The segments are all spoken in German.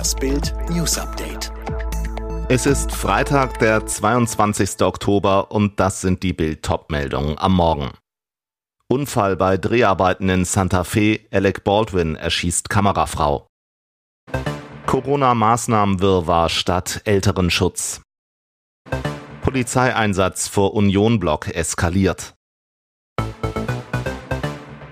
Das Bild News Update. Es ist Freitag, der 22. Oktober und das sind die Bild meldungen am Morgen. Unfall bei Dreharbeiten in Santa Fe, Alec Baldwin erschießt Kamerafrau. Corona-Maßnahmenwirrwarr statt Älterenschutz. Polizeieinsatz vor Unionblock eskaliert.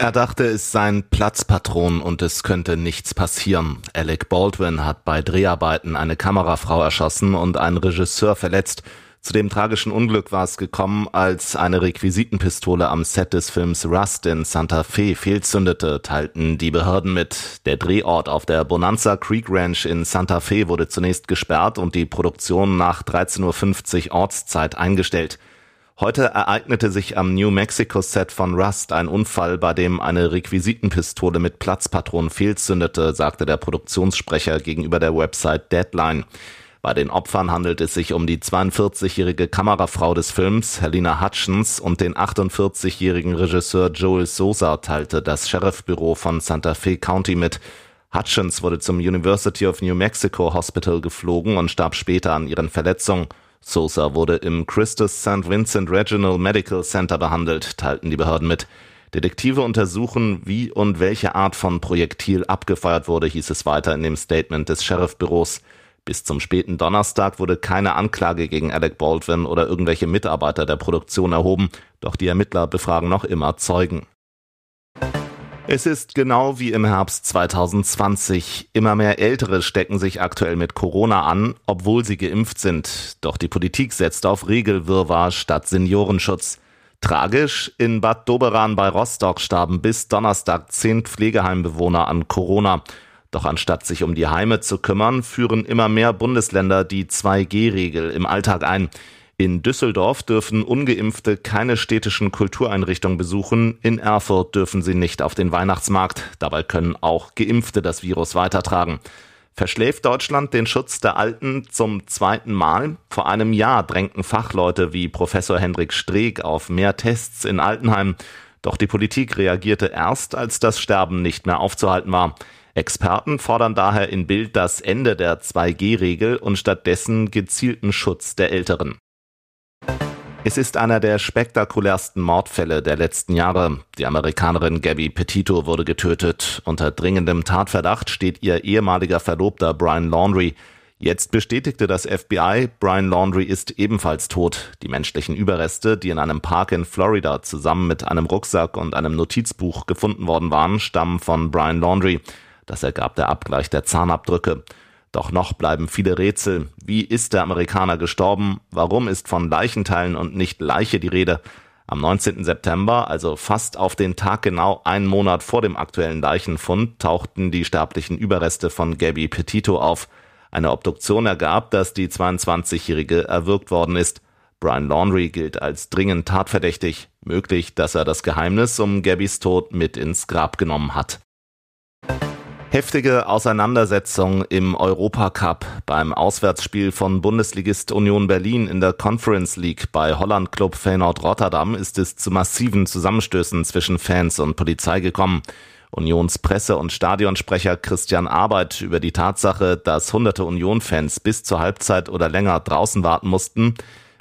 Er dachte, es seien Platzpatron und es könnte nichts passieren. Alec Baldwin hat bei Dreharbeiten eine Kamerafrau erschossen und einen Regisseur verletzt. Zu dem tragischen Unglück war es gekommen, als eine Requisitenpistole am Set des Films Rust in Santa Fe fehlzündete, teilten die Behörden mit. Der Drehort auf der Bonanza Creek Ranch in Santa Fe wurde zunächst gesperrt und die Produktion nach 13.50 Uhr Ortszeit eingestellt. Heute ereignete sich am New Mexico Set von Rust ein Unfall, bei dem eine Requisitenpistole mit Platzpatronen fehlzündete, sagte der Produktionssprecher gegenüber der Website Deadline. Bei den Opfern handelt es sich um die 42-jährige Kamerafrau des Films, Helena Hutchins, und den 48-jährigen Regisseur Joel Sosa, teilte das Sheriffbüro von Santa Fe County mit. Hutchins wurde zum University of New Mexico Hospital geflogen und starb später an ihren Verletzungen. Sosa wurde im Christus St. Vincent Regional Medical Center behandelt, teilten die Behörden mit. Detektive untersuchen, wie und welche Art von Projektil abgefeuert wurde, hieß es weiter in dem Statement des Sheriffbüros. Bis zum späten Donnerstag wurde keine Anklage gegen Alec Baldwin oder irgendwelche Mitarbeiter der Produktion erhoben, doch die Ermittler befragen noch immer Zeugen. Es ist genau wie im Herbst 2020. Immer mehr Ältere stecken sich aktuell mit Corona an, obwohl sie geimpft sind. Doch die Politik setzt auf Regelwirrwarr statt Seniorenschutz. Tragisch, in Bad Doberan bei Rostock starben bis Donnerstag zehn Pflegeheimbewohner an Corona. Doch anstatt sich um die Heime zu kümmern, führen immer mehr Bundesländer die 2G-Regel im Alltag ein. In Düsseldorf dürfen ungeimpfte keine städtischen Kultureinrichtungen besuchen, in Erfurt dürfen sie nicht auf den Weihnachtsmarkt, dabei können auch geimpfte das Virus weitertragen. Verschläft Deutschland den Schutz der Alten zum zweiten Mal? Vor einem Jahr drängten Fachleute wie Professor Hendrik Streeck auf mehr Tests in Altenheim. Doch die Politik reagierte erst, als das Sterben nicht mehr aufzuhalten war. Experten fordern daher in Bild das Ende der 2G-Regel und stattdessen gezielten Schutz der Älteren. Es ist einer der spektakulärsten Mordfälle der letzten Jahre. Die Amerikanerin Gabby Petito wurde getötet. Unter dringendem Tatverdacht steht ihr ehemaliger Verlobter Brian Laundry. Jetzt bestätigte das FBI, Brian Laundry ist ebenfalls tot. Die menschlichen Überreste, die in einem Park in Florida zusammen mit einem Rucksack und einem Notizbuch gefunden worden waren, stammen von Brian Laundry. Das ergab der Abgleich der Zahnabdrücke. Doch noch bleiben viele Rätsel. Wie ist der Amerikaner gestorben? Warum ist von Leichenteilen und nicht Leiche die Rede? Am 19. September, also fast auf den Tag genau einen Monat vor dem aktuellen Leichenfund, tauchten die sterblichen Überreste von Gabby Petito auf. Eine Obduktion ergab, dass die 22-Jährige erwürgt worden ist. Brian Laundry gilt als dringend tatverdächtig. Möglich, dass er das Geheimnis um Gabbys Tod mit ins Grab genommen hat. Heftige Auseinandersetzung im Europacup beim Auswärtsspiel von Bundesligist Union Berlin in der Conference League bei Holland Club Feyenoord Rotterdam ist es zu massiven Zusammenstößen zwischen Fans und Polizei gekommen. Unions Presse- und Stadionsprecher Christian Arbeit über die Tatsache, dass hunderte Union-Fans bis zur Halbzeit oder länger draußen warten mussten.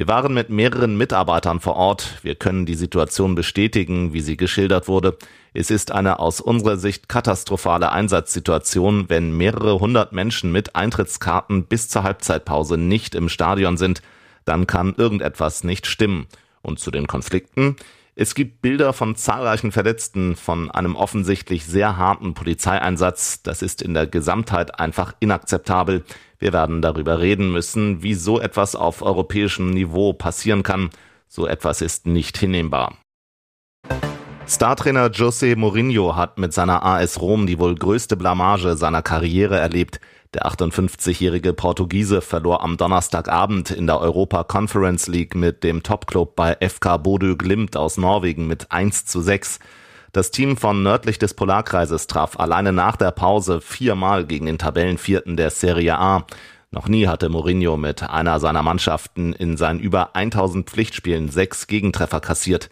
Wir waren mit mehreren Mitarbeitern vor Ort. Wir können die Situation bestätigen, wie sie geschildert wurde. Es ist eine aus unserer Sicht katastrophale Einsatzsituation, wenn mehrere hundert Menschen mit Eintrittskarten bis zur Halbzeitpause nicht im Stadion sind. Dann kann irgendetwas nicht stimmen. Und zu den Konflikten? Es gibt Bilder von zahlreichen Verletzten, von einem offensichtlich sehr harten Polizeieinsatz. Das ist in der Gesamtheit einfach inakzeptabel. Wir werden darüber reden müssen, wie so etwas auf europäischem Niveau passieren kann. So etwas ist nicht hinnehmbar. Startrainer José Mourinho hat mit seiner AS Rom die wohl größte Blamage seiner Karriere erlebt. Der 58-jährige Portugiese verlor am Donnerstagabend in der Europa Conference League mit dem Topclub bei FK Bodø Glimt aus Norwegen mit 1 zu 6. Das Team von nördlich des Polarkreises traf alleine nach der Pause viermal gegen den Tabellenvierten der Serie A. Noch nie hatte Mourinho mit einer seiner Mannschaften in seinen über 1000 Pflichtspielen sechs Gegentreffer kassiert.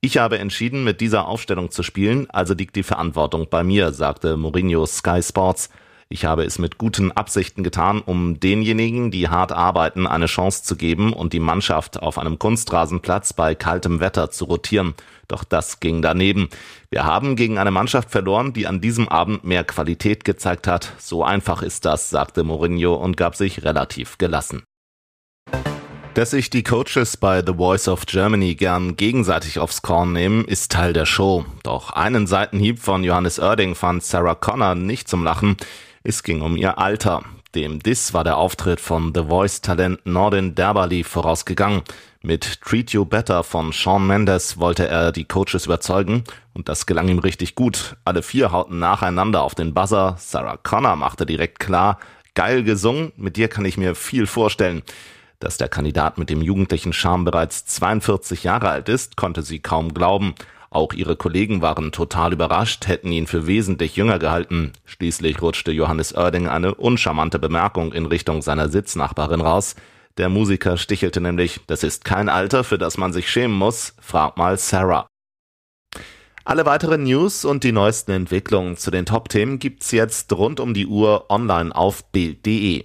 Ich habe entschieden, mit dieser Aufstellung zu spielen, also liegt die Verantwortung bei mir, sagte Mourinho Sky Sports. Ich habe es mit guten Absichten getan, um denjenigen, die hart arbeiten, eine Chance zu geben und die Mannschaft auf einem Kunstrasenplatz bei kaltem Wetter zu rotieren. Doch das ging daneben. Wir haben gegen eine Mannschaft verloren, die an diesem Abend mehr Qualität gezeigt hat. So einfach ist das, sagte Mourinho und gab sich relativ gelassen. Dass sich die Coaches bei The Voice of Germany gern gegenseitig aufs Korn nehmen, ist Teil der Show. Doch einen Seitenhieb von Johannes Oerding fand Sarah Connor nicht zum Lachen. Es ging um ihr Alter. Dem Diss war der Auftritt von The Voice-Talent Nordin Derbali vorausgegangen. Mit Treat You Better von Sean Mendes wollte er die Coaches überzeugen und das gelang ihm richtig gut. Alle vier hauten nacheinander auf den Buzzer. Sarah Connor machte direkt klar, geil gesungen, mit dir kann ich mir viel vorstellen. Dass der Kandidat mit dem jugendlichen Charme bereits 42 Jahre alt ist, konnte sie kaum glauben. Auch ihre Kollegen waren total überrascht, hätten ihn für wesentlich jünger gehalten. Schließlich rutschte Johannes Oerding eine uncharmante Bemerkung in Richtung seiner Sitznachbarin raus. Der Musiker stichelte nämlich, das ist kein Alter, für das man sich schämen muss, frag mal Sarah. Alle weiteren News und die neuesten Entwicklungen zu den Top-Themen gibt's jetzt rund um die Uhr online auf Bild.de.